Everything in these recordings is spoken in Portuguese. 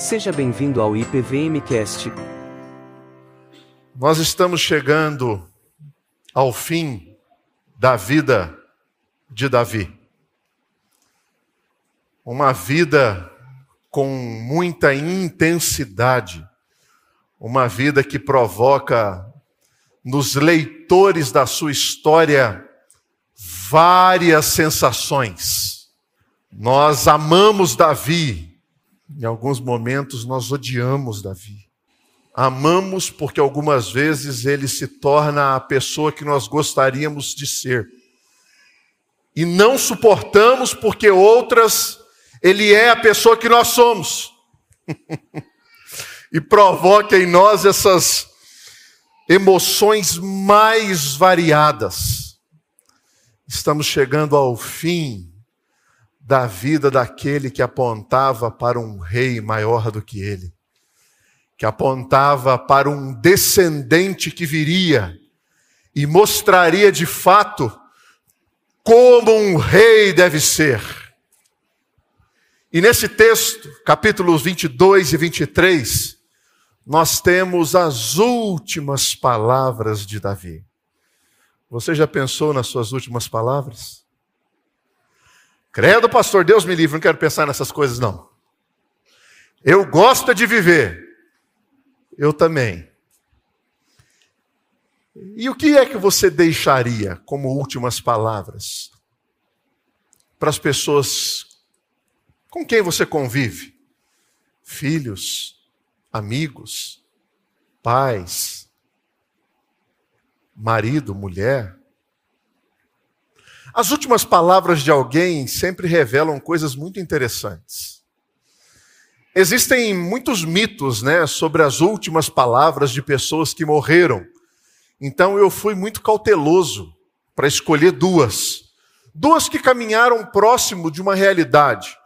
Seja bem-vindo ao IPVMcast. Nós estamos chegando ao fim da vida de Davi. Uma vida com muita intensidade, uma vida que provoca nos leitores da sua história várias sensações. Nós amamos Davi, em alguns momentos nós odiamos Davi. Amamos porque algumas vezes ele se torna a pessoa que nós gostaríamos de ser. E não suportamos porque outras ele é a pessoa que nós somos. e provoca em nós essas emoções mais variadas. Estamos chegando ao fim da vida daquele que apontava para um rei maior do que ele, que apontava para um descendente que viria e mostraria de fato como um rei deve ser. E nesse texto, capítulos 22 e 23, nós temos as últimas palavras de Davi. Você já pensou nas suas últimas palavras? Credo, pastor, Deus me livre, não quero pensar nessas coisas, não. Eu gosto de viver. Eu também. E o que é que você deixaria como últimas palavras para as pessoas com quem você convive? Filhos, amigos, pais, marido, mulher. As últimas palavras de alguém sempre revelam coisas muito interessantes. Existem muitos mitos, né, sobre as últimas palavras de pessoas que morreram. Então eu fui muito cauteloso para escolher duas. Duas que caminharam próximo de uma realidade.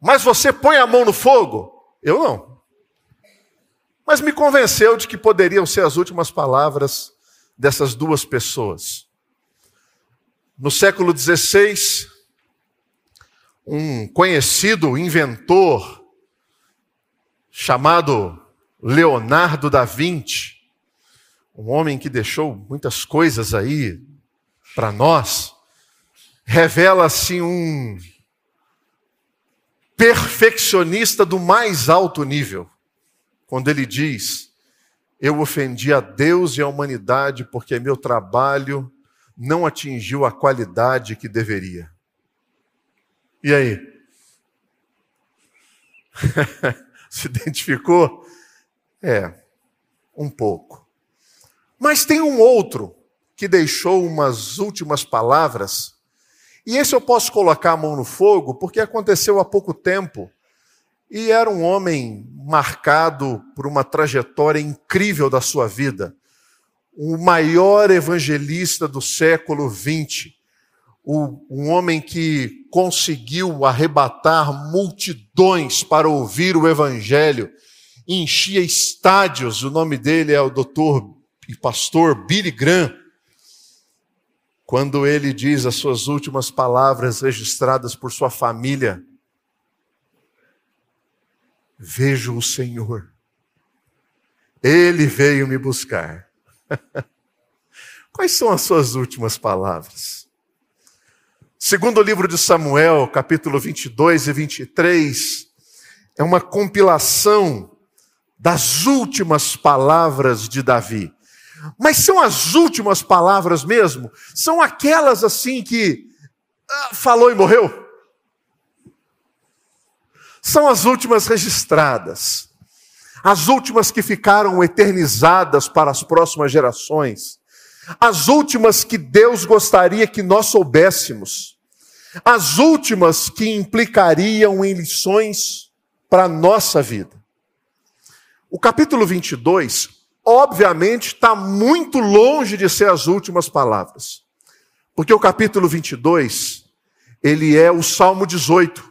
Mas você põe a mão no fogo? Eu não mas me convenceu de que poderiam ser as últimas palavras dessas duas pessoas. No século XVI, um conhecido inventor chamado Leonardo da Vinci, um homem que deixou muitas coisas aí para nós, revela assim um perfeccionista do mais alto nível quando ele diz: Eu ofendi a Deus e a humanidade porque meu trabalho não atingiu a qualidade que deveria. E aí? Se identificou? É, um pouco. Mas tem um outro que deixou umas últimas palavras, e esse eu posso colocar a mão no fogo porque aconteceu há pouco tempo e era um homem marcado por uma trajetória incrível da sua vida. O maior evangelista do século XX. Um homem que conseguiu arrebatar multidões para ouvir o evangelho. Enchia estádios. O nome dele é o doutor e pastor Billy Graham. Quando ele diz as suas últimas palavras registradas por sua família, vejo o Senhor. Ele veio me buscar. Quais são as suas últimas palavras? Segundo o livro de Samuel, capítulo 22 e 23, é uma compilação das últimas palavras de Davi. Mas são as últimas palavras mesmo? São aquelas assim que ah, falou e morreu? são as últimas registradas, as últimas que ficaram eternizadas para as próximas gerações, as últimas que Deus gostaria que nós soubéssemos, as últimas que implicariam em lições para a nossa vida. O capítulo 22, obviamente, está muito longe de ser as últimas palavras, porque o capítulo 22, ele é o Salmo 18.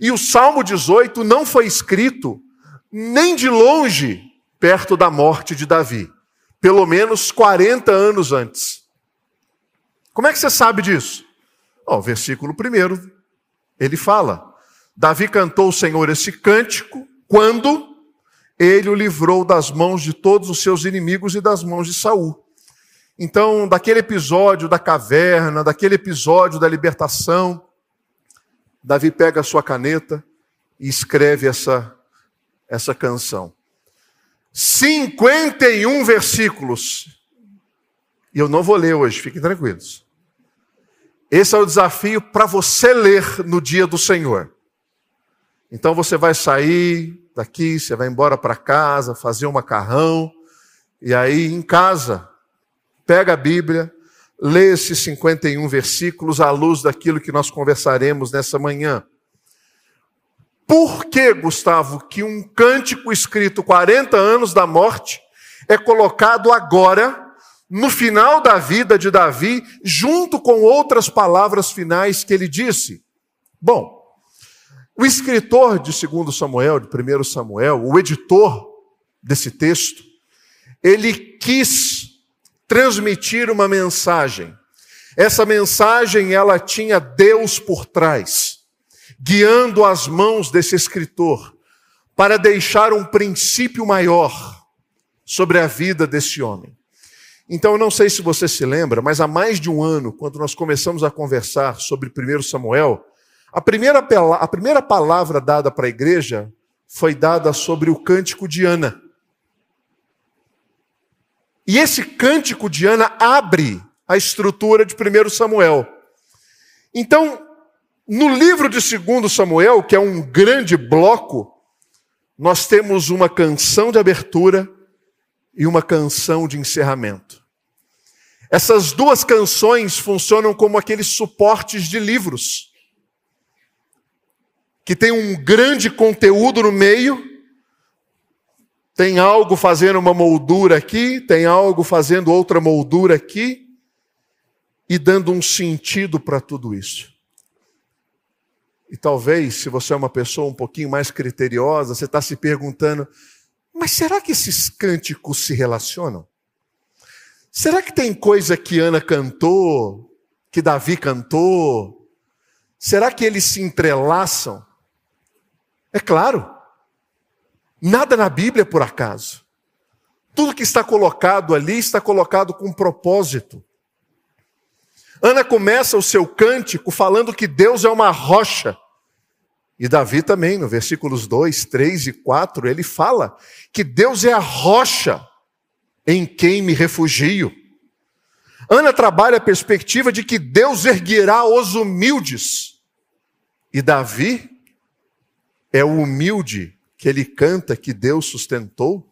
E o Salmo 18 não foi escrito nem de longe perto da morte de Davi, pelo menos 40 anos antes. Como é que você sabe disso? Ó, versículo primeiro, ele fala: Davi cantou o Senhor esse cântico quando ele o livrou das mãos de todos os seus inimigos e das mãos de Saul. Então, daquele episódio da caverna, daquele episódio da libertação, Davi pega a sua caneta e escreve essa, essa canção. 51 versículos. E eu não vou ler hoje, fiquem tranquilos. Esse é o desafio para você ler no dia do Senhor. Então você vai sair daqui, você vai embora para casa, fazer um macarrão, e aí em casa, pega a Bíblia, lê esses 51 versículos à luz daquilo que nós conversaremos nessa manhã. Por que, Gustavo, que um cântico escrito 40 anos da morte é colocado agora, no final da vida de Davi, junto com outras palavras finais que ele disse? Bom, o escritor de 2 Samuel, de 1 Samuel, o editor desse texto, ele quis transmitir uma mensagem. Essa mensagem ela tinha Deus por trás, guiando as mãos desse escritor para deixar um princípio maior sobre a vida desse homem. Então, eu não sei se você se lembra, mas há mais de um ano, quando nós começamos a conversar sobre 1 Samuel, a primeira, a primeira palavra dada para a igreja foi dada sobre o cântico de Ana. E esse cântico de Ana abre a estrutura de 1 Samuel. Então, no livro de 2 Samuel, que é um grande bloco, nós temos uma canção de abertura e uma canção de encerramento. Essas duas canções funcionam como aqueles suportes de livros que tem um grande conteúdo no meio, tem algo fazendo uma moldura aqui, tem algo fazendo outra moldura aqui, e dando um sentido para tudo isso. E talvez, se você é uma pessoa um pouquinho mais criteriosa, você está se perguntando: mas será que esses cânticos se relacionam? Será que tem coisa que Ana cantou, que Davi cantou? Será que eles se entrelaçam? É claro. Nada na Bíblia é por acaso. Tudo que está colocado ali está colocado com propósito. Ana começa o seu cântico falando que Deus é uma rocha. E Davi também, no versículos 2, 3 e 4, ele fala que Deus é a rocha em quem me refugio. Ana trabalha a perspectiva de que Deus erguerá os humildes. E Davi é o humilde que ele canta que Deus sustentou.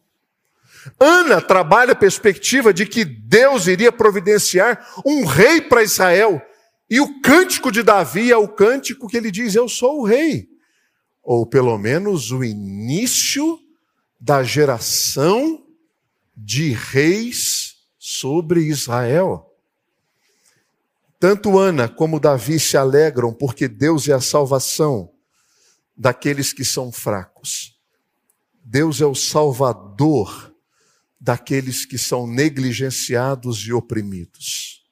Ana trabalha a perspectiva de que Deus iria providenciar um rei para Israel. E o cântico de Davi é o cântico que ele diz: Eu sou o rei. Ou pelo menos o início da geração de reis sobre Israel. Tanto Ana como Davi se alegram porque Deus é a salvação daqueles que são fracos. Deus é o salvador daqueles que são negligenciados e oprimidos.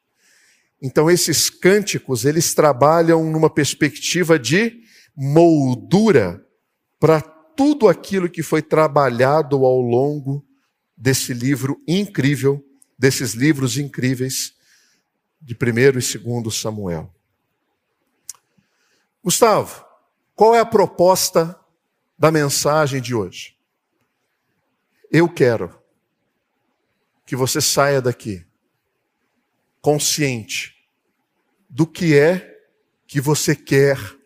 Então esses cânticos, eles trabalham numa perspectiva de moldura para tudo aquilo que foi trabalhado ao longo desse livro incrível, desses livros incríveis de 1 e 2 Samuel. Gustavo, qual é a proposta da mensagem de hoje? Eu quero que você saia daqui consciente do que é que você quer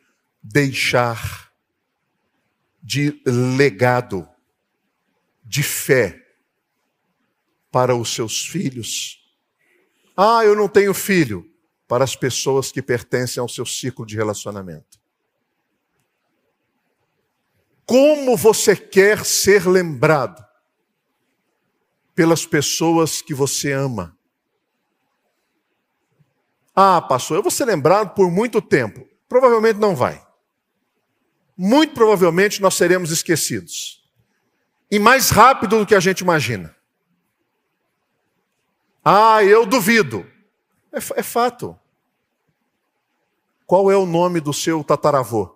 deixar de legado, de fé para os seus filhos. Ah, eu não tenho filho. Para as pessoas que pertencem ao seu ciclo de relacionamento. Como você quer ser lembrado pelas pessoas que você ama? Ah, pastor, eu vou ser lembrado por muito tempo. Provavelmente não vai. Muito provavelmente nós seremos esquecidos. E mais rápido do que a gente imagina. Ah, eu duvido. É, é fato. Qual é o nome do seu tataravô?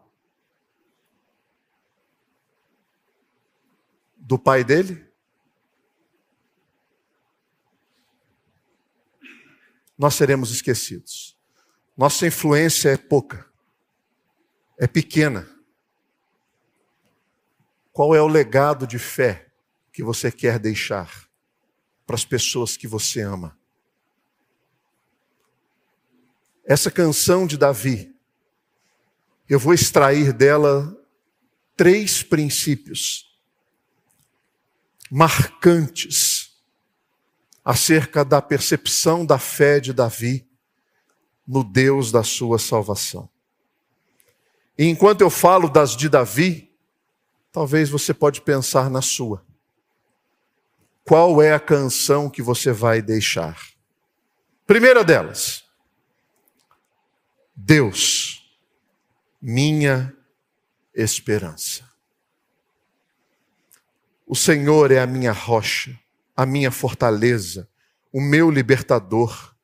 do pai dele? Nós seremos esquecidos. Nossa influência é pouca, é pequena. Qual é o legado de fé que você quer deixar para as pessoas que você ama? Essa canção de Davi, eu vou extrair dela três princípios marcantes acerca da percepção da fé de Davi no Deus da sua salvação. E enquanto eu falo das de Davi, talvez você pode pensar na sua. Qual é a canção que você vai deixar? Primeira delas, Deus, minha esperança. O Senhor é a minha rocha, a minha fortaleza, o meu libertador.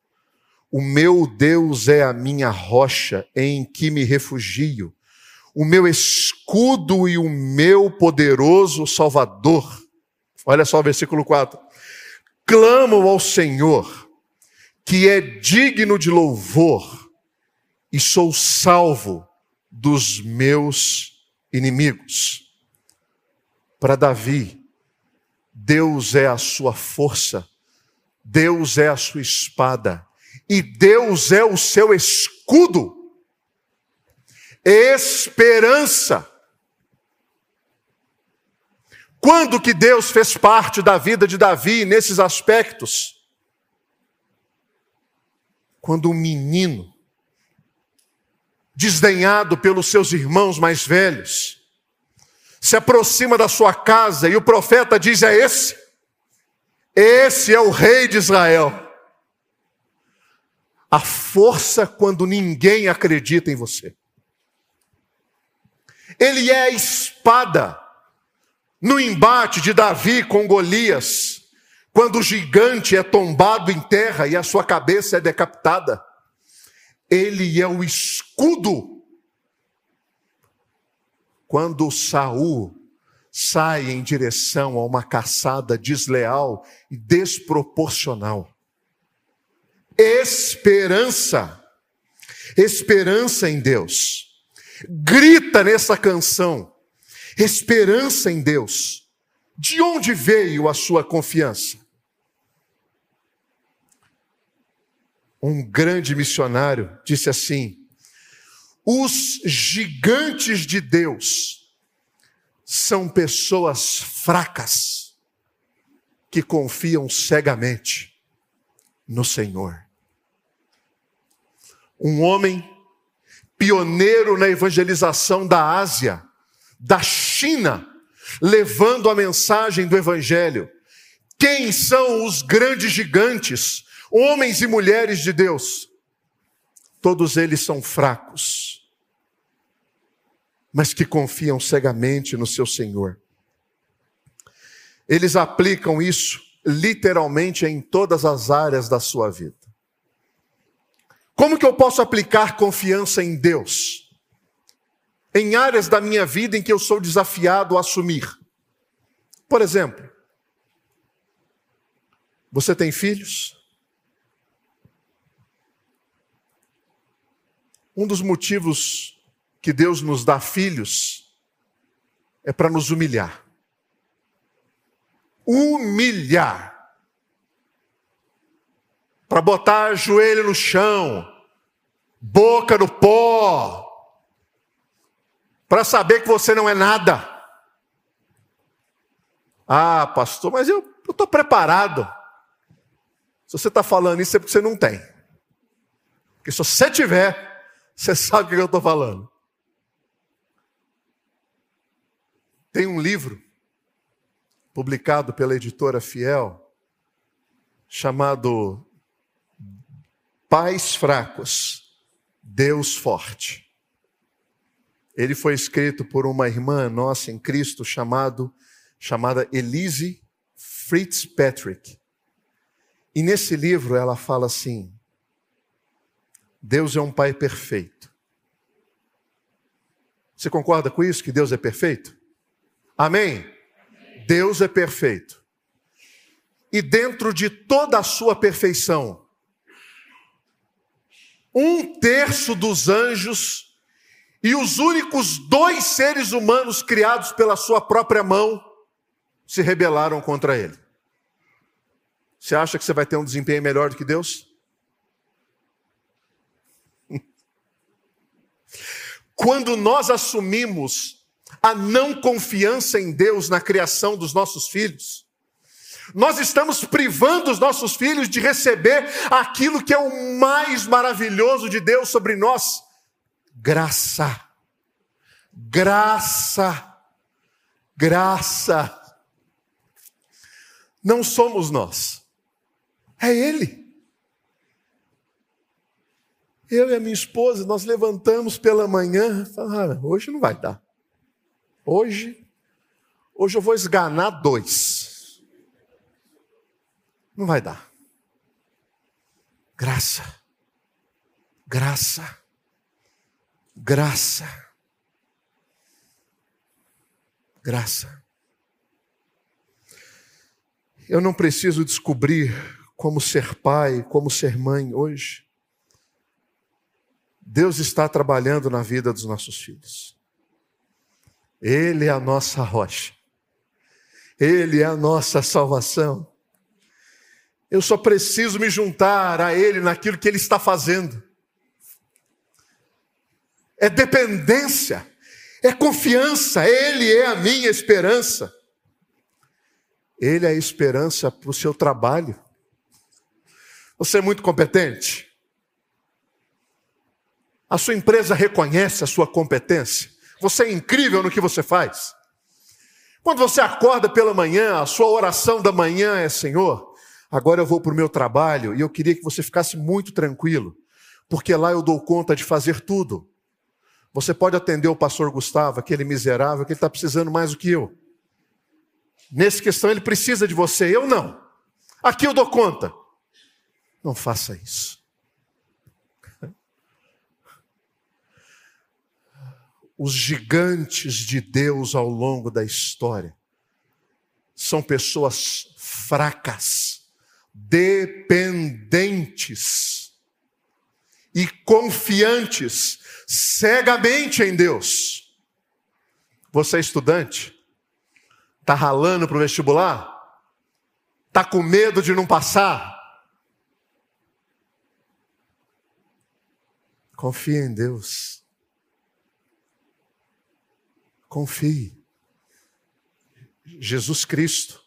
O meu Deus é a minha rocha em que me refugio, o meu escudo e o meu poderoso Salvador. Olha só o versículo 4. Clamo ao Senhor, que é digno de louvor e sou salvo dos meus inimigos. Para Davi, Deus é a sua força, Deus é a sua espada e Deus é o seu escudo. Esperança. Quando que Deus fez parte da vida de Davi nesses aspectos? Quando o menino desdenhado pelos seus irmãos mais velhos, se aproxima da sua casa e o profeta diz: É esse, esse é o rei de Israel. A força quando ninguém acredita em você. Ele é a espada no embate de Davi com Golias, quando o gigante é tombado em terra e a sua cabeça é decapitada. Ele é o escudo. Quando Saul sai em direção a uma caçada desleal e desproporcional. Esperança. Esperança em Deus. Grita nessa canção. Esperança em Deus. De onde veio a sua confiança? um grande missionário, disse assim: os gigantes de Deus são pessoas fracas que confiam cegamente no Senhor. Um homem pioneiro na evangelização da Ásia, da China, levando a mensagem do Evangelho. Quem são os grandes gigantes? homens e mulheres de Deus, todos eles são fracos, mas que confiam cegamente no seu Senhor. Eles aplicam isso literalmente em todas as áreas da sua vida. Como que eu posso aplicar confiança em Deus? Em áreas da minha vida em que eu sou desafiado a assumir. Por exemplo, você tem filhos? Um dos motivos que Deus nos dá filhos é para nos humilhar. Humilhar. Para botar joelho no chão, boca no pó, para saber que você não é nada. Ah, pastor, mas eu estou preparado. Se você está falando isso é porque você não tem. Porque se você tiver, você sabe o que eu estou falando. Tem um livro publicado pela editora Fiel chamado Pais Fracos, Deus Forte. Ele foi escrito por uma irmã nossa em Cristo chamado, chamada Elise Fitzpatrick. E nesse livro ela fala assim: Deus é um Pai perfeito. Você concorda com isso, que Deus é perfeito? Amém? Deus é perfeito. E dentro de toda a sua perfeição, um terço dos anjos e os únicos dois seres humanos criados pela sua própria mão se rebelaram contra ele. Você acha que você vai ter um desempenho melhor do que Deus? Quando nós assumimos a não confiança em Deus na criação dos nossos filhos, nós estamos privando os nossos filhos de receber aquilo que é o mais maravilhoso de Deus sobre nós: graça. Graça. Graça. Não somos nós, é Ele. Eu e a minha esposa, nós levantamos pela manhã, falamos, ah, hoje não vai dar. Hoje, hoje eu vou esganar dois. Não vai dar. Graça. Graça. Graça. Graça. Eu não preciso descobrir como ser pai, como ser mãe hoje. Deus está trabalhando na vida dos nossos filhos. Ele é a nossa rocha. Ele é a nossa salvação. Eu só preciso me juntar a Ele naquilo que Ele está fazendo. É dependência, é confiança, Ele é a minha esperança. Ele é a esperança para o seu trabalho. Você é muito competente? A sua empresa reconhece a sua competência? Você é incrível no que você faz? Quando você acorda pela manhã, a sua oração da manhã é: Senhor, agora eu vou para o meu trabalho e eu queria que você ficasse muito tranquilo, porque lá eu dou conta de fazer tudo. Você pode atender o pastor Gustavo, aquele miserável que ele está precisando mais do que eu. Nessa questão, ele precisa de você, eu não. Aqui eu dou conta. Não faça isso. Os gigantes de Deus ao longo da história são pessoas fracas, dependentes e confiantes cegamente em Deus. Você é estudante? Está ralando para o vestibular? Está com medo de não passar? Confie em Deus. Confie. Jesus Cristo,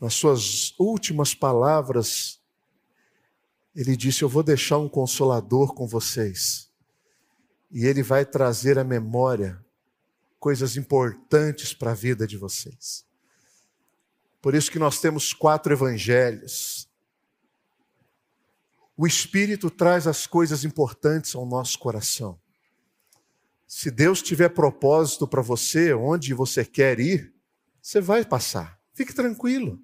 nas suas últimas palavras, ele disse: Eu vou deixar um consolador com vocês, e ele vai trazer a memória coisas importantes para a vida de vocês. Por isso que nós temos quatro evangelhos. O Espírito traz as coisas importantes ao nosso coração. Se Deus tiver propósito para você, onde você quer ir, você vai passar. Fique tranquilo.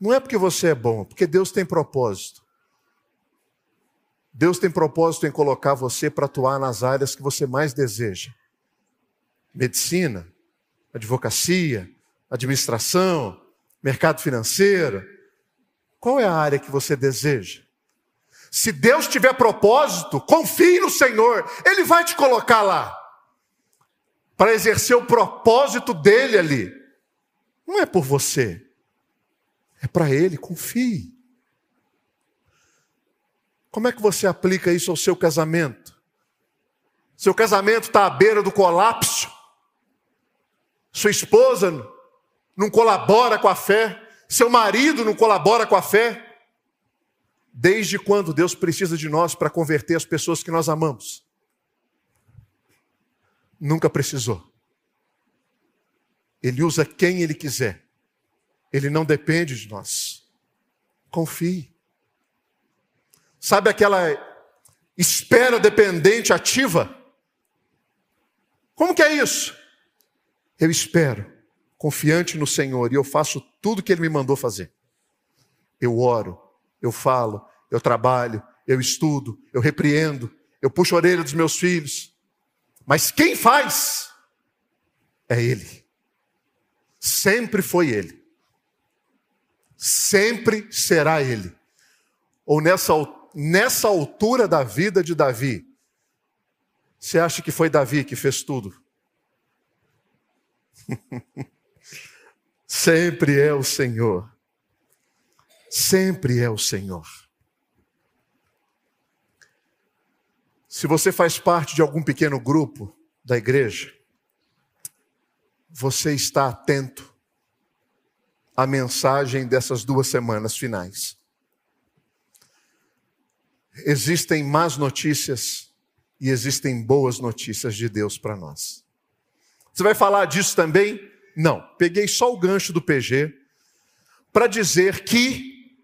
Não é porque você é bom, porque Deus tem propósito. Deus tem propósito em colocar você para atuar nas áreas que você mais deseja medicina, advocacia, administração, mercado financeiro. Qual é a área que você deseja? Se Deus tiver propósito, confie no Senhor, Ele vai te colocar lá para exercer o propósito dele ali. Não é por você, é para Ele, confie. Como é que você aplica isso ao seu casamento? Seu casamento está à beira do colapso? sua esposa não colabora com a fé, seu marido não colabora com a fé. Desde quando Deus precisa de nós para converter as pessoas que nós amamos? Nunca precisou. Ele usa quem ele quiser. Ele não depende de nós. Confie. Sabe aquela espera dependente ativa? Como que é isso? Eu espero, confiante no Senhor, e eu faço tudo que Ele me mandou fazer. Eu oro, eu falo, eu trabalho, eu estudo, eu repreendo, eu puxo a orelha dos meus filhos. Mas quem faz é Ele. sempre foi ele. Sempre será ele. Ou nessa, nessa altura da vida de Davi, você acha que foi Davi que fez tudo? sempre é o Senhor. Sempre é o Senhor. Se você faz parte de algum pequeno grupo da igreja, você está atento à mensagem dessas duas semanas finais. Existem más notícias e existem boas notícias de Deus para nós. Você vai falar disso também? Não. Peguei só o gancho do PG para dizer que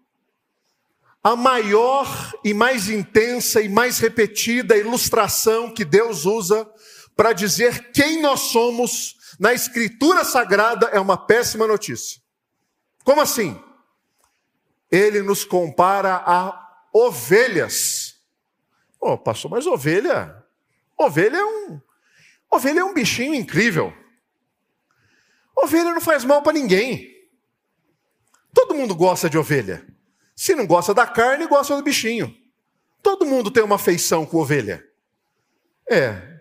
a maior e mais intensa e mais repetida ilustração que Deus usa para dizer quem nós somos na Escritura Sagrada é uma péssima notícia. Como assim? Ele nos compara a ovelhas. Oh, pastor, mas ovelha, ovelha é um, ovelha é um bichinho incrível. Ovelha não faz mal para ninguém. Todo mundo gosta de ovelha. Se não gosta da carne, gosta do bichinho. Todo mundo tem uma afeição com ovelha. É.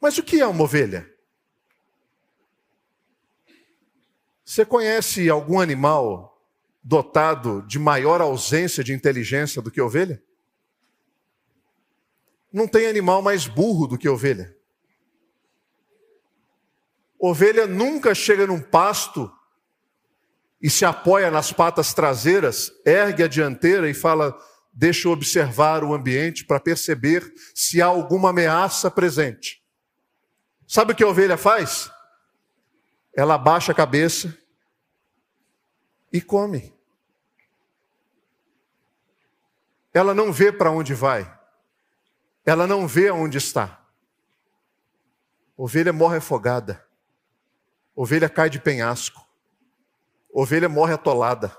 Mas o que é uma ovelha? Você conhece algum animal dotado de maior ausência de inteligência do que ovelha? Não tem animal mais burro do que ovelha. Ovelha nunca chega num pasto e se apoia nas patas traseiras, ergue a dianteira e fala: Deixa eu observar o ambiente para perceber se há alguma ameaça presente. Sabe o que a ovelha faz? Ela abaixa a cabeça e come. Ela não vê para onde vai. Ela não vê aonde está. Ovelha morre afogada. Ovelha cai de penhasco. Ovelha morre atolada.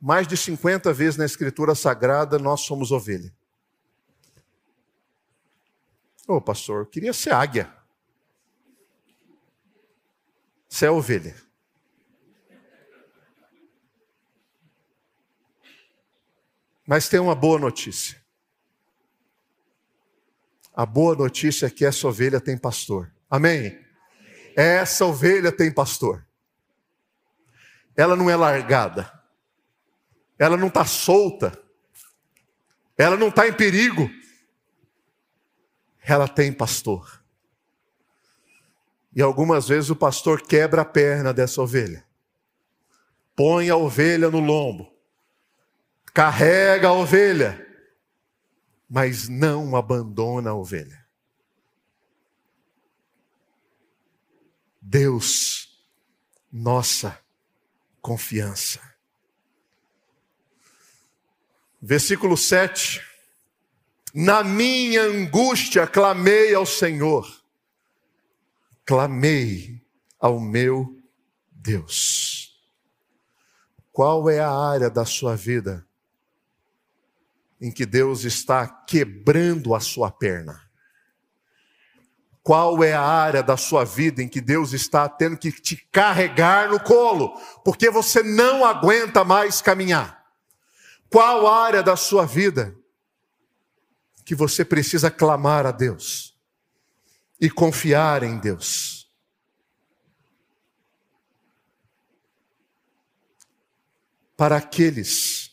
Mais de 50 vezes na Escritura Sagrada nós somos ovelha. Ô oh, pastor, queria ser águia. Você é ovelha. Mas tem uma boa notícia. A boa notícia é que essa ovelha tem pastor. Amém? Essa ovelha tem pastor. Ela não é largada. Ela não está solta. Ela não está em perigo. Ela tem pastor. E algumas vezes o pastor quebra a perna dessa ovelha. Põe a ovelha no lombo. Carrega a ovelha. Mas não abandona a ovelha. Deus, nossa confiança. Versículo 7. Na minha angústia clamei ao Senhor clamei ao meu Deus. Qual é a área da sua vida em que Deus está quebrando a sua perna? Qual é a área da sua vida em que Deus está tendo que te carregar no colo, porque você não aguenta mais caminhar? Qual área da sua vida que você precisa clamar a Deus? E confiar em Deus. Para aqueles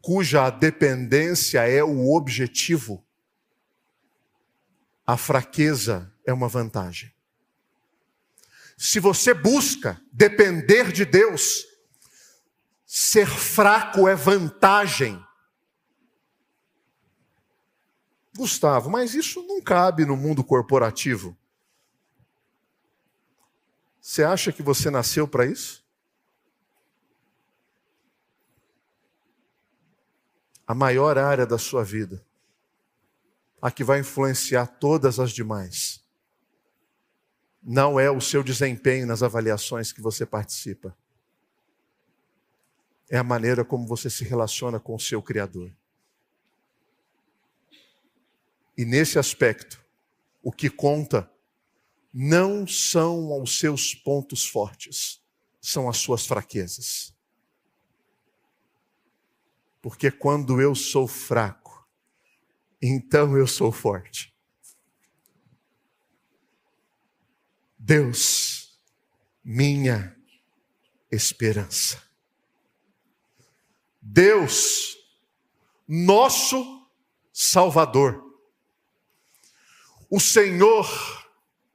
cuja dependência é o objetivo, a fraqueza é uma vantagem. Se você busca depender de Deus, ser fraco é vantagem. Gustavo, mas isso não cabe no mundo corporativo. Você acha que você nasceu para isso? A maior área da sua vida, a que vai influenciar todas as demais, não é o seu desempenho nas avaliações que você participa, é a maneira como você se relaciona com o seu Criador. E nesse aspecto, o que conta não são os seus pontos fortes, são as suas fraquezas. Porque quando eu sou fraco, então eu sou forte. Deus, minha esperança. Deus, nosso Salvador. O Senhor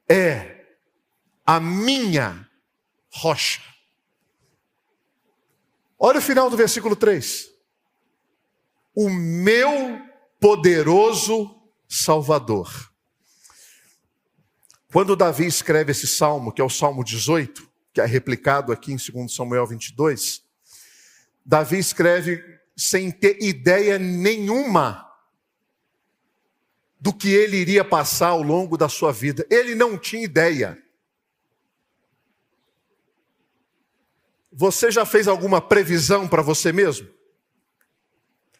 é a minha rocha. Olha o final do versículo 3. O meu poderoso Salvador. Quando Davi escreve esse salmo, que é o Salmo 18, que é replicado aqui em 2 Samuel 22, Davi escreve sem ter ideia nenhuma do que ele iria passar ao longo da sua vida. Ele não tinha ideia. Você já fez alguma previsão para você mesmo?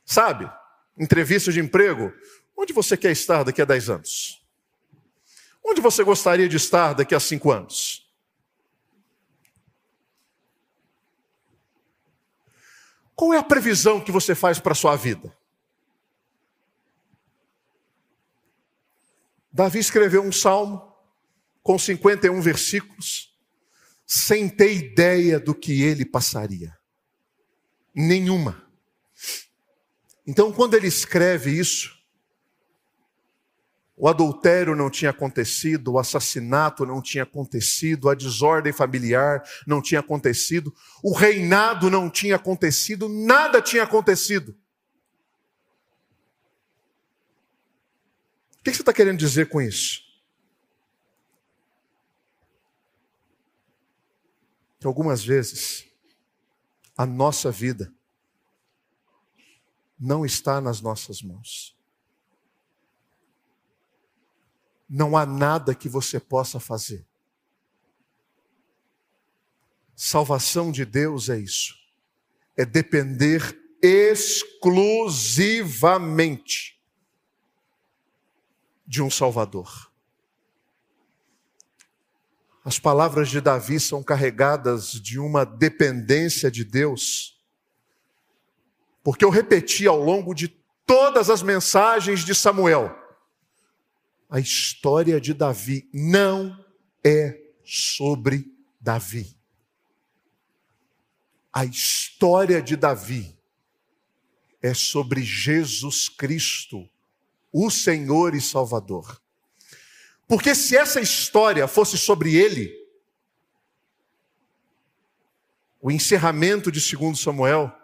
Sabe? Entrevista de emprego. Onde você quer estar daqui a 10 anos? Onde você gostaria de estar daqui a 5 anos? Qual é a previsão que você faz para a sua vida? Davi escreveu um salmo com 51 versículos, sem ter ideia do que ele passaria. Nenhuma. Então, quando ele escreve isso, o adultério não tinha acontecido, o assassinato não tinha acontecido, a desordem familiar não tinha acontecido, o reinado não tinha acontecido, nada tinha acontecido. O que você está querendo dizer com isso? Que algumas vezes a nossa vida não está nas nossas mãos. Não há nada que você possa fazer. Salvação de Deus é isso. É depender exclusivamente de um Salvador. As palavras de Davi são carregadas de uma dependência de Deus, porque eu repeti ao longo de todas as mensagens de Samuel: a história de Davi não é sobre Davi. A história de Davi é sobre Jesus Cristo, o Senhor e Salvador. Porque se essa história fosse sobre ele, o encerramento de 2 Samuel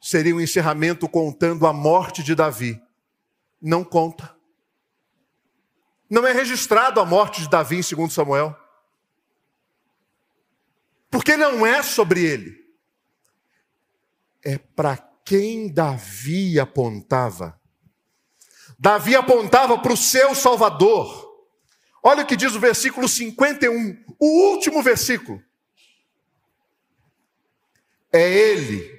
seria um encerramento contando a morte de Davi. Não conta. Não é registrado a morte de Davi em 2 Samuel. Porque não é sobre ele. É para quem Davi apontava. Davi apontava para o seu Salvador. Olha o que diz o versículo 51, o último versículo. É Ele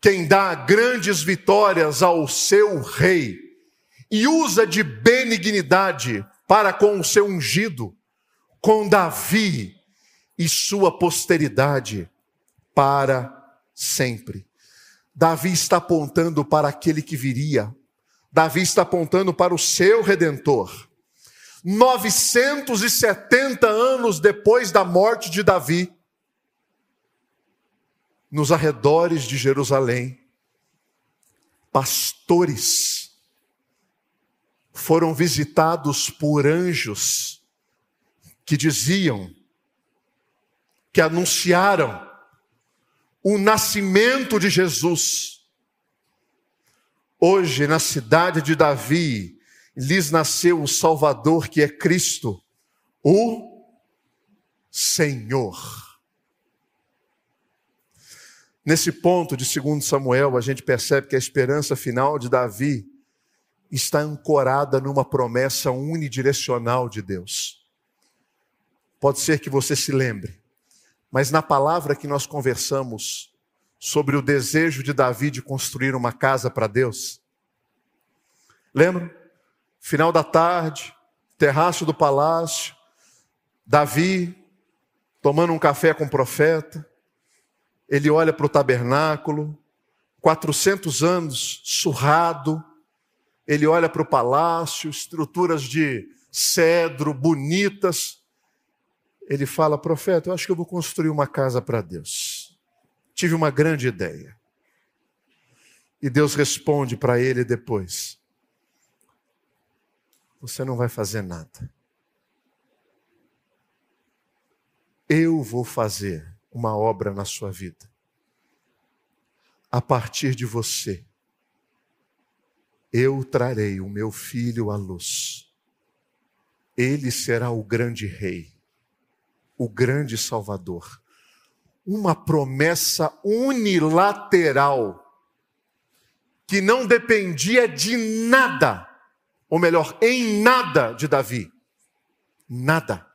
quem dá grandes vitórias ao seu rei e usa de benignidade para com o seu ungido, com Davi e sua posteridade para sempre. Davi está apontando para aquele que viria, Davi está apontando para o seu redentor. 970 anos depois da morte de Davi, nos arredores de Jerusalém, pastores foram visitados por anjos que diziam, que anunciaram o nascimento de Jesus Hoje, na cidade de Davi, lhes nasceu o Salvador que é Cristo, o Senhor. Nesse ponto de 2 Samuel, a gente percebe que a esperança final de Davi está ancorada numa promessa unidirecional de Deus. Pode ser que você se lembre, mas na palavra que nós conversamos sobre o desejo de Davi de construir uma casa para Deus. Lembra? Final da tarde, terraço do palácio, Davi, tomando um café com o profeta, ele olha para o tabernáculo, 400 anos surrado, ele olha para o palácio, estruturas de cedro bonitas. Ele fala, profeta, eu acho que eu vou construir uma casa para Deus. Tive uma grande ideia. E Deus responde para ele depois: Você não vai fazer nada. Eu vou fazer uma obra na sua vida. A partir de você, eu trarei o meu filho à luz. Ele será o grande rei, o grande salvador. Uma promessa unilateral que não dependia de nada, ou melhor, em nada de Davi. Nada.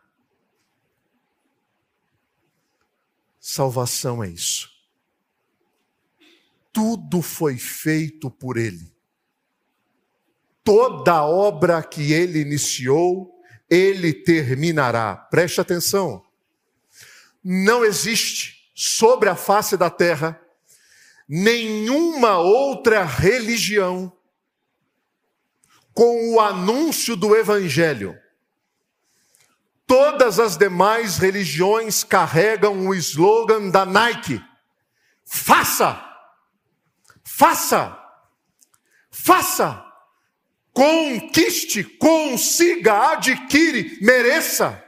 Salvação é isso. Tudo foi feito por Ele. Toda obra que Ele iniciou, Ele terminará. Preste atenção. Não existe sobre a face da terra nenhuma outra religião com o anúncio do Evangelho Todas as demais religiões carregam o slogan da Nike: faça, faça, faça, conquiste, consiga, adquire, mereça.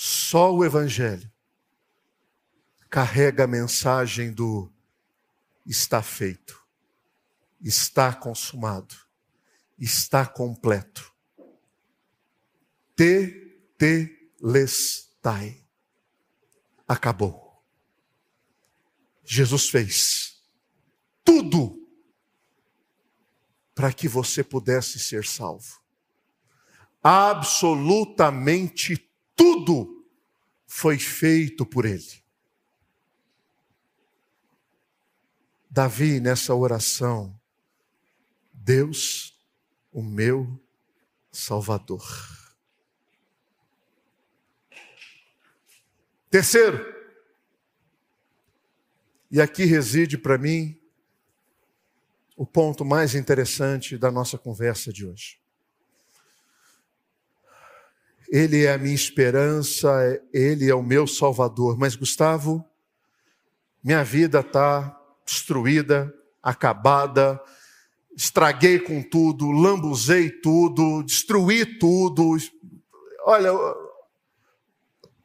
Só o Evangelho carrega a mensagem do está feito, está consumado, está completo tetelestai. Acabou. Jesus fez tudo para que você pudesse ser salvo. Absolutamente tudo foi feito por Ele. Davi, nessa oração, Deus, o meu Salvador. Terceiro, e aqui reside para mim o ponto mais interessante da nossa conversa de hoje. Ele é a minha esperança, ele é o meu salvador. Mas, Gustavo, minha vida está destruída, acabada, estraguei com tudo, lambuzei tudo, destruí tudo. Olha,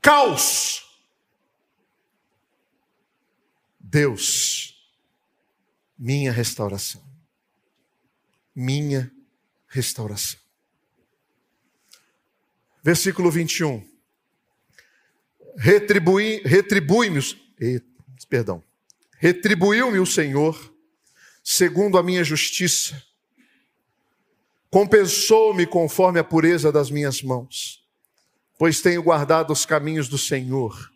caos. Deus, minha restauração. Minha restauração. Versículo 21. Retribui, retribui-me, perdão, retribuiu-me o Senhor segundo a minha justiça, compensou-me conforme a pureza das minhas mãos, pois tenho guardado os caminhos do Senhor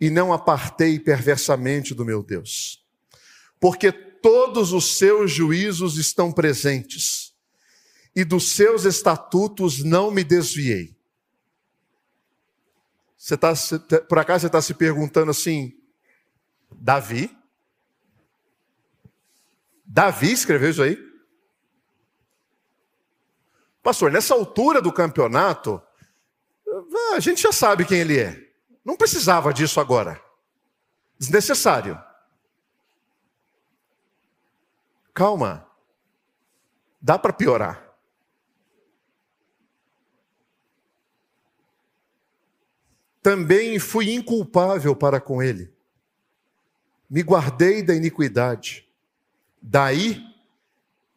e não apartei perversamente do meu Deus. Porque todos os seus juízos estão presentes, e dos seus estatutos não me desviei. Você tá, por acaso você está se perguntando assim, Davi? Davi escreveu isso aí? Pastor, nessa altura do campeonato, a gente já sabe quem ele é. Não precisava disso agora. Desnecessário. Calma. Dá para piorar. Também fui inculpável para com ele. Me guardei da iniquidade. Daí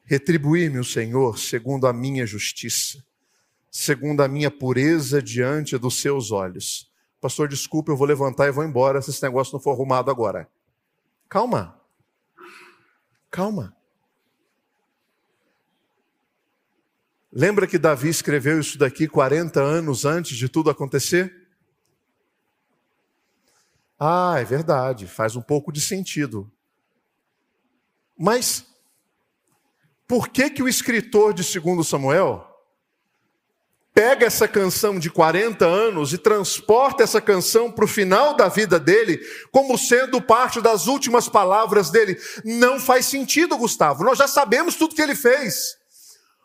retribuir-me o Senhor segundo a minha justiça, segundo a minha pureza diante dos seus olhos. Pastor, desculpa, eu vou levantar e vou embora se esse negócio não for arrumado agora. Calma. Calma. Lembra que Davi escreveu isso daqui 40 anos antes de tudo acontecer? Ah, é verdade, faz um pouco de sentido. Mas por que que o escritor de 2 Samuel pega essa canção de 40 anos e transporta essa canção para o final da vida dele, como sendo parte das últimas palavras dele. Não faz sentido, Gustavo. Nós já sabemos tudo que ele fez.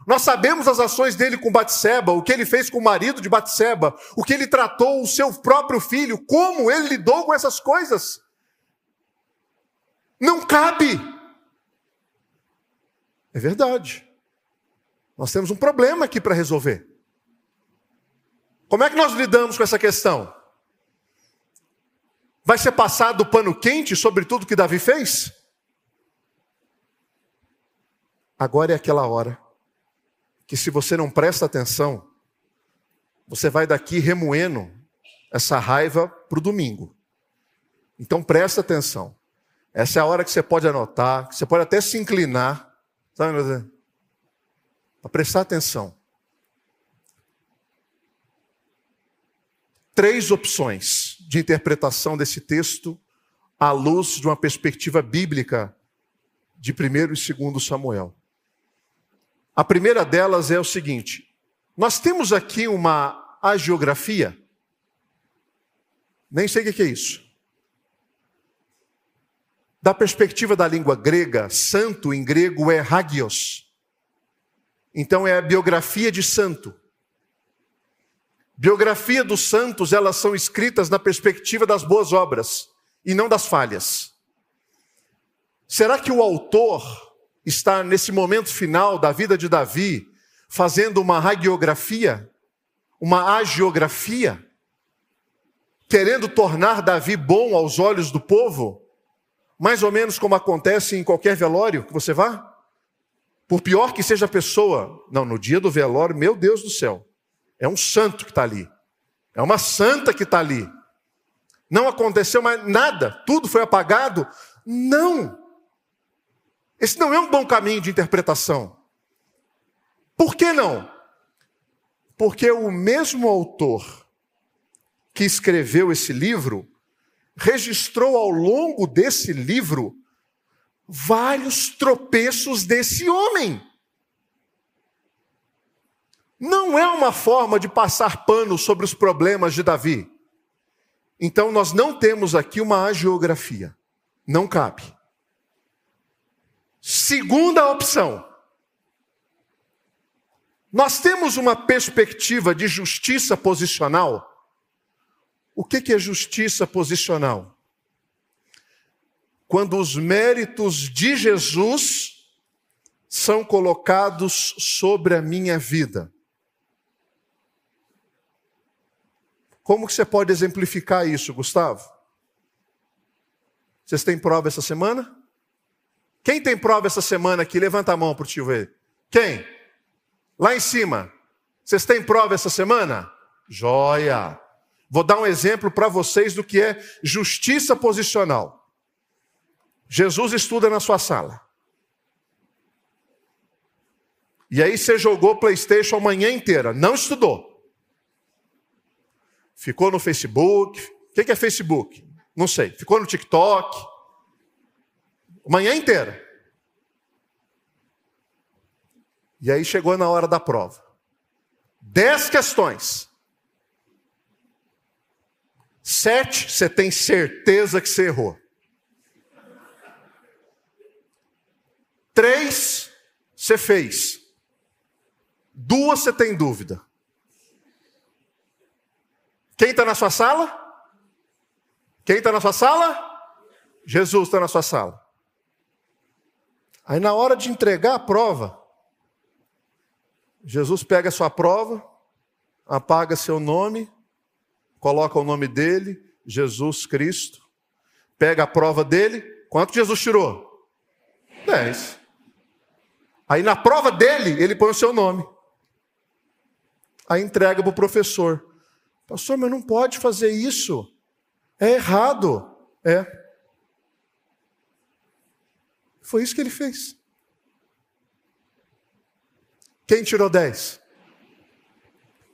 Nós sabemos as ações dele com Batseba, o que ele fez com o marido de Batseba, o que ele tratou o seu próprio filho, como ele lidou com essas coisas. Não cabe. É verdade. Nós temos um problema aqui para resolver. Como é que nós lidamos com essa questão? Vai ser passado o pano quente sobre tudo que Davi fez? Agora é aquela hora que, se você não presta atenção, você vai daqui remoendo essa raiva para o domingo. Então presta atenção. Essa é a hora que você pode anotar, que você pode até se inclinar, sabe, para prestar atenção. Três opções de interpretação desse texto à luz de uma perspectiva bíblica de 1 e 2 Samuel. A primeira delas é o seguinte: nós temos aqui uma agiografia, nem sei o que é isso. Da perspectiva da língua grega, santo em grego é hagios. Então é a biografia de santo. Biografia dos santos, elas são escritas na perspectiva das boas obras e não das falhas. Será que o autor está nesse momento final da vida de Davi fazendo uma hagiografia, uma agiografia, querendo tornar Davi bom aos olhos do povo? Mais ou menos como acontece em qualquer velório que você vá? Por pior que seja a pessoa, não, no dia do velório, meu Deus do céu, é um santo que está ali, é uma santa que está ali. Não aconteceu mais nada, tudo foi apagado. Não! Esse não é um bom caminho de interpretação. Por que não? Porque o mesmo autor que escreveu esse livro registrou ao longo desse livro vários tropeços desse homem. Não é uma forma de passar pano sobre os problemas de Davi. Então nós não temos aqui uma agiografia. Não cabe. Segunda opção. Nós temos uma perspectiva de justiça posicional o que é justiça posicional? Quando os méritos de Jesus são colocados sobre a minha vida. Como que você pode exemplificar isso, Gustavo? Vocês têm prova essa semana? Quem tem prova essa semana aqui? Levanta a mão para o tio ver. Quem? Lá em cima. Vocês têm prova essa semana? Joia! Vou dar um exemplo para vocês do que é justiça posicional. Jesus estuda na sua sala. E aí você jogou PlayStation a manhã inteira, não estudou. Ficou no Facebook. O que é Facebook? Não sei. Ficou no TikTok. Manhã inteira. E aí chegou na hora da prova. Dez questões. Sete, você tem certeza que você errou. Três, você fez. Duas, você tem dúvida. Quem está na sua sala? Quem está na sua sala? Jesus está na sua sala. Aí, na hora de entregar a prova, Jesus pega a sua prova, apaga seu nome coloca o nome dele, Jesus Cristo, pega a prova dele. Quanto Jesus tirou? Dez. Aí na prova dele, ele põe o seu nome. Aí entrega para o professor. Pastor, mas não pode fazer isso. É errado. É. Foi isso que ele fez. Quem tirou dez?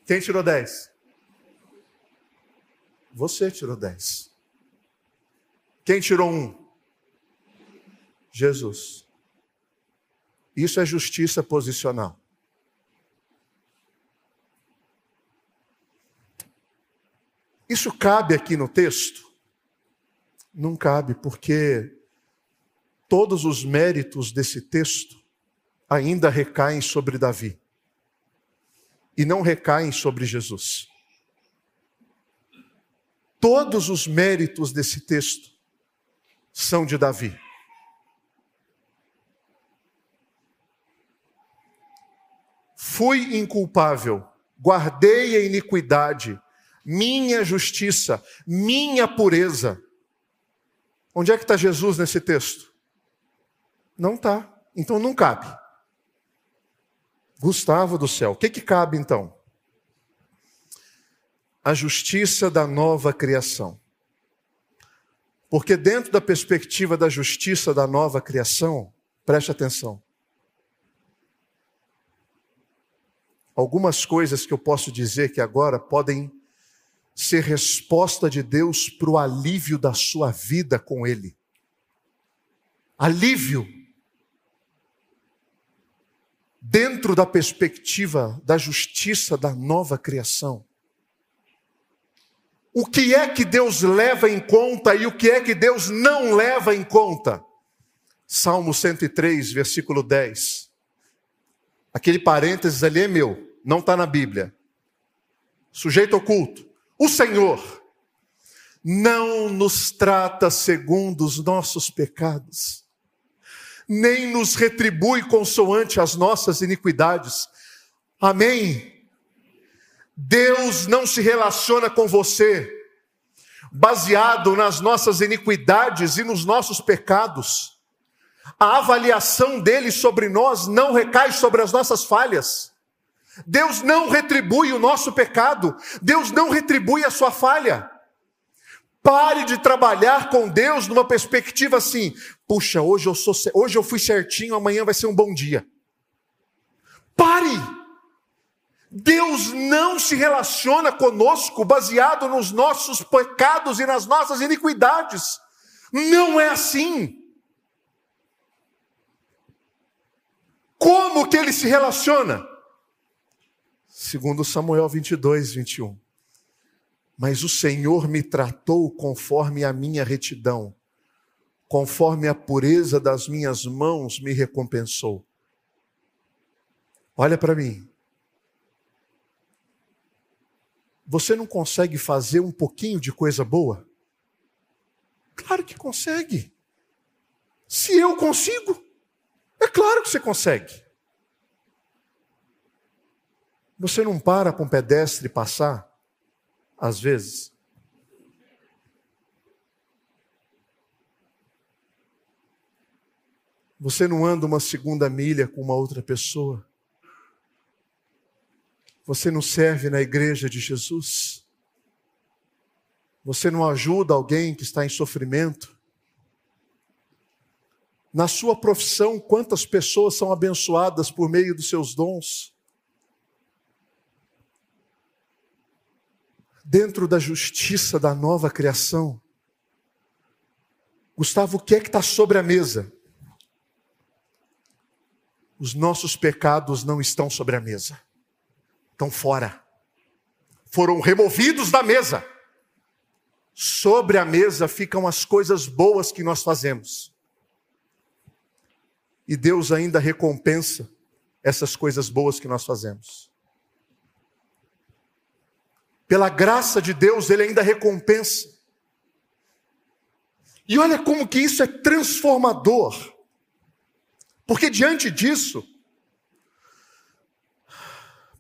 Quem tirou dez? Você tirou 10. Quem tirou um? Jesus. Isso é justiça posicional. Isso cabe aqui no texto? Não cabe, porque todos os méritos desse texto ainda recaem sobre Davi e não recaem sobre Jesus. Todos os méritos desse texto são de Davi. Fui inculpável, guardei a iniquidade, minha justiça, minha pureza. Onde é que está Jesus nesse texto? Não está. Então não cabe. Gustavo do céu, o que, que cabe então? A justiça da nova criação. Porque, dentro da perspectiva da justiça da nova criação, preste atenção. Algumas coisas que eu posso dizer que agora podem ser resposta de Deus para o alívio da sua vida com Ele. Alívio. Dentro da perspectiva da justiça da nova criação. O que é que Deus leva em conta e o que é que Deus não leva em conta? Salmo 103, versículo 10. Aquele parênteses ali é meu, não está na Bíblia. Sujeito oculto. O Senhor não nos trata segundo os nossos pecados, nem nos retribui consoante as nossas iniquidades. Amém? Deus não se relaciona com você baseado nas nossas iniquidades e nos nossos pecados. A avaliação dele sobre nós não recai sobre as nossas falhas. Deus não retribui o nosso pecado, Deus não retribui a sua falha. Pare de trabalhar com Deus numa perspectiva assim: puxa, hoje eu sou, hoje eu fui certinho, amanhã vai ser um bom dia. Pare! Deus não se relaciona conosco baseado nos nossos pecados e nas nossas iniquidades. Não é assim. Como que ele se relaciona? Segundo Samuel 22, 21. Mas o Senhor me tratou conforme a minha retidão, conforme a pureza das minhas mãos me recompensou. Olha para mim. Você não consegue fazer um pouquinho de coisa boa? Claro que consegue. Se eu consigo, é claro que você consegue. Você não para para um pedestre passar, às vezes? Você não anda uma segunda milha com uma outra pessoa? Você não serve na igreja de Jesus? Você não ajuda alguém que está em sofrimento? Na sua profissão, quantas pessoas são abençoadas por meio dos seus dons? Dentro da justiça da nova criação. Gustavo, o que é que está sobre a mesa? Os nossos pecados não estão sobre a mesa, estão fora. Foram removidos da mesa. Sobre a mesa ficam as coisas boas que nós fazemos. E Deus ainda recompensa essas coisas boas que nós fazemos pela graça de Deus, ele ainda recompensa. E olha como que isso é transformador. Porque diante disso,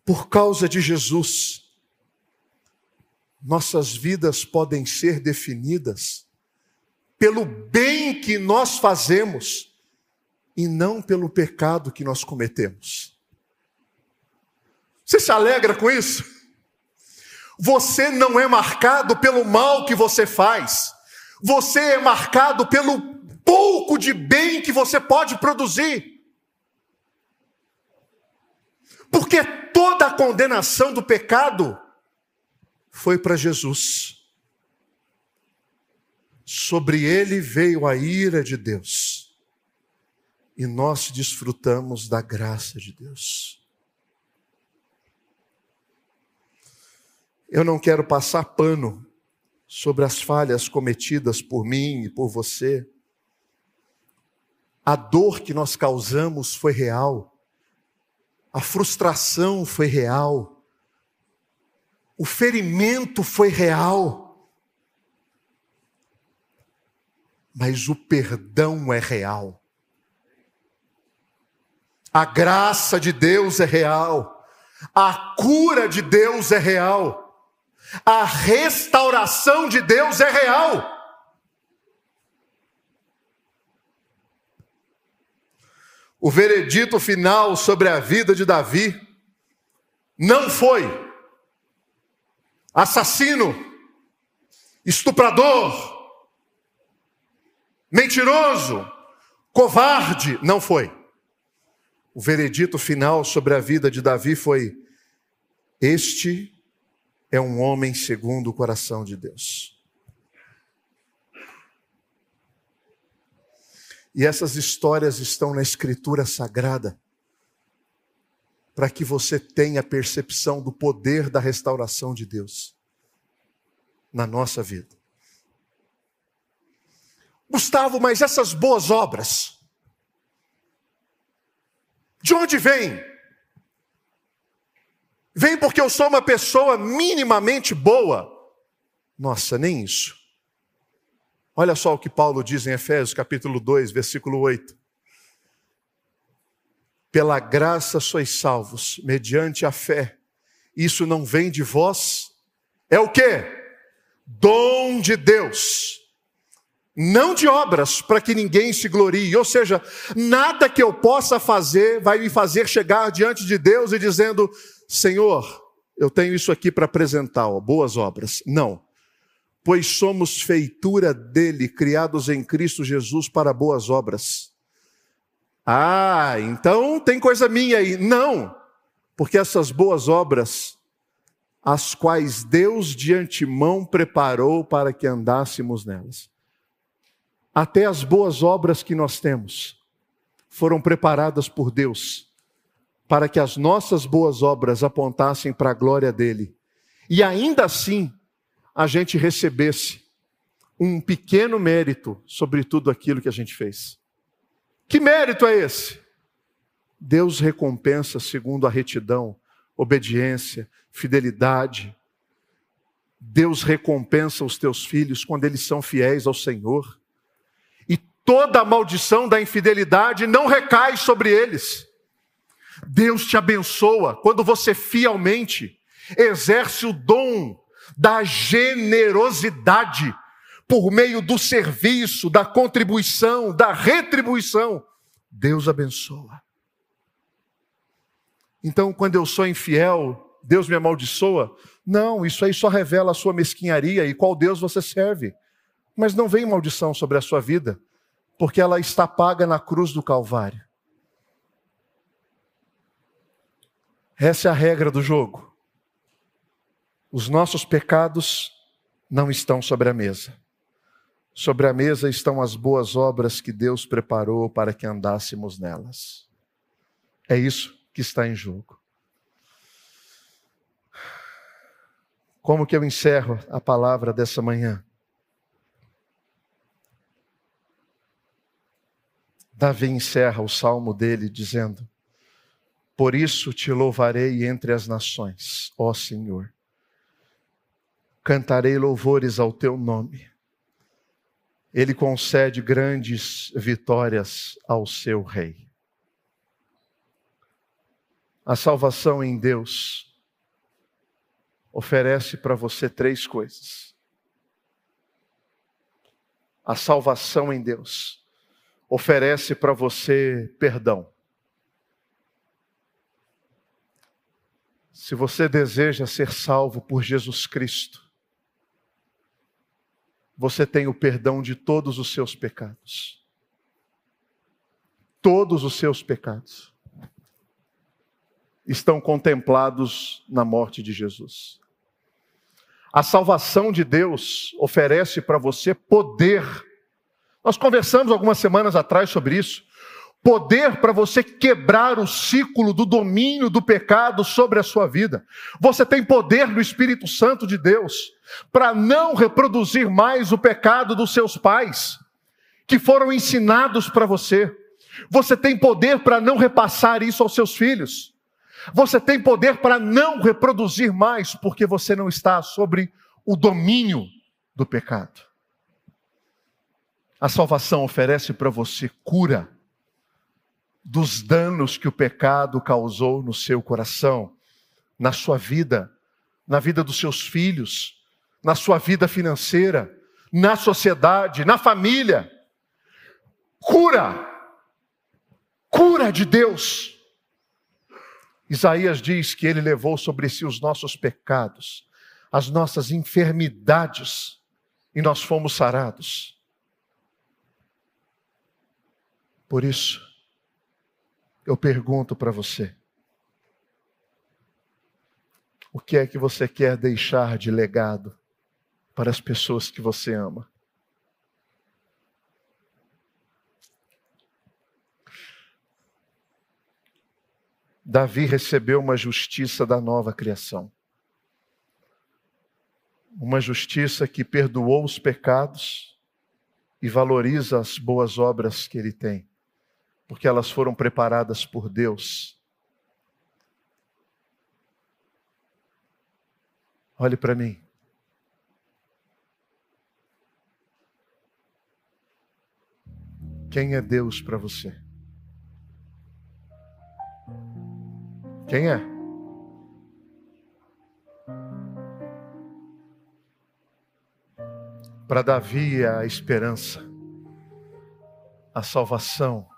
por causa de Jesus, nossas vidas podem ser definidas pelo bem que nós fazemos e não pelo pecado que nós cometemos. Você se alegra com isso? Você não é marcado pelo mal que você faz. Você é marcado pelo pouco de bem que você pode produzir. Porque toda a condenação do pecado foi para Jesus. Sobre ele veio a ira de Deus. E nós desfrutamos da graça de Deus. Eu não quero passar pano sobre as falhas cometidas por mim e por você. A dor que nós causamos foi real. A frustração foi real. O ferimento foi real. Mas o perdão é real. A graça de Deus é real. A cura de Deus é real. A restauração de Deus é real. O veredito final sobre a vida de Davi não foi assassino, estuprador, mentiroso, covarde, não foi. O veredito final sobre a vida de Davi foi: Este é um homem segundo o coração de Deus. E essas histórias estão na Escritura Sagrada, para que você tenha percepção do poder da restauração de Deus na nossa vida. Gustavo, mas essas boas obras, de onde vêm? Vem porque eu sou uma pessoa minimamente boa. Nossa, nem isso. Olha só o que Paulo diz em Efésios capítulo 2, versículo 8. Pela graça sois salvos, mediante a fé. Isso não vem de vós, é o que? Dom de Deus. Não de obras, para que ninguém se glorie. Ou seja, nada que eu possa fazer vai me fazer chegar diante de Deus e dizendo: Senhor, eu tenho isso aqui para apresentar, ó, boas obras. Não. Pois somos feitura dele, criados em Cristo Jesus para boas obras. Ah, então tem coisa minha aí. Não, porque essas boas obras, as quais Deus de antemão preparou para que andássemos nelas. Até as boas obras que nós temos foram preparadas por Deus para que as nossas boas obras apontassem para a glória dele. E ainda assim, a gente recebesse um pequeno mérito sobre tudo aquilo que a gente fez. Que mérito é esse? Deus recompensa segundo a retidão, obediência, fidelidade. Deus recompensa os teus filhos quando eles são fiéis ao Senhor. E toda a maldição da infidelidade não recai sobre eles. Deus te abençoa quando você fielmente exerce o dom da generosidade por meio do serviço, da contribuição, da retribuição. Deus abençoa. Então, quando eu sou infiel, Deus me amaldiçoa? Não, isso aí só revela a sua mesquinharia e qual Deus você serve. Mas não vem maldição sobre a sua vida, porque ela está paga na cruz do Calvário. Essa é a regra do jogo. Os nossos pecados não estão sobre a mesa. Sobre a mesa estão as boas obras que Deus preparou para que andássemos nelas. É isso que está em jogo. Como que eu encerro a palavra dessa manhã? Davi encerra o salmo dele dizendo: por isso te louvarei entre as nações, ó Senhor. Cantarei louvores ao teu nome. Ele concede grandes vitórias ao seu rei. A salvação em Deus oferece para você três coisas. A salvação em Deus oferece para você perdão. Se você deseja ser salvo por Jesus Cristo, você tem o perdão de todos os seus pecados. Todos os seus pecados estão contemplados na morte de Jesus. A salvação de Deus oferece para você poder. Nós conversamos algumas semanas atrás sobre isso. Poder para você quebrar o ciclo do domínio do pecado sobre a sua vida. Você tem poder no Espírito Santo de Deus para não reproduzir mais o pecado dos seus pais, que foram ensinados para você. Você tem poder para não repassar isso aos seus filhos. Você tem poder para não reproduzir mais, porque você não está sobre o domínio do pecado. A salvação oferece para você cura dos danos que o pecado causou no seu coração, na sua vida, na vida dos seus filhos, na sua vida financeira, na sociedade, na família. Cura! Cura de Deus. Isaías diz que ele levou sobre si os nossos pecados, as nossas enfermidades, e nós fomos sarados. Por isso, eu pergunto para você: o que é que você quer deixar de legado para as pessoas que você ama? Davi recebeu uma justiça da nova criação. Uma justiça que perdoou os pecados e valoriza as boas obras que ele tem porque elas foram preparadas por Deus. Olhe para mim. Quem é Deus para você? Quem é? Para Davi é a esperança, a salvação,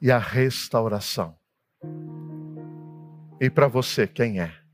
e a restauração. E para você, quem é?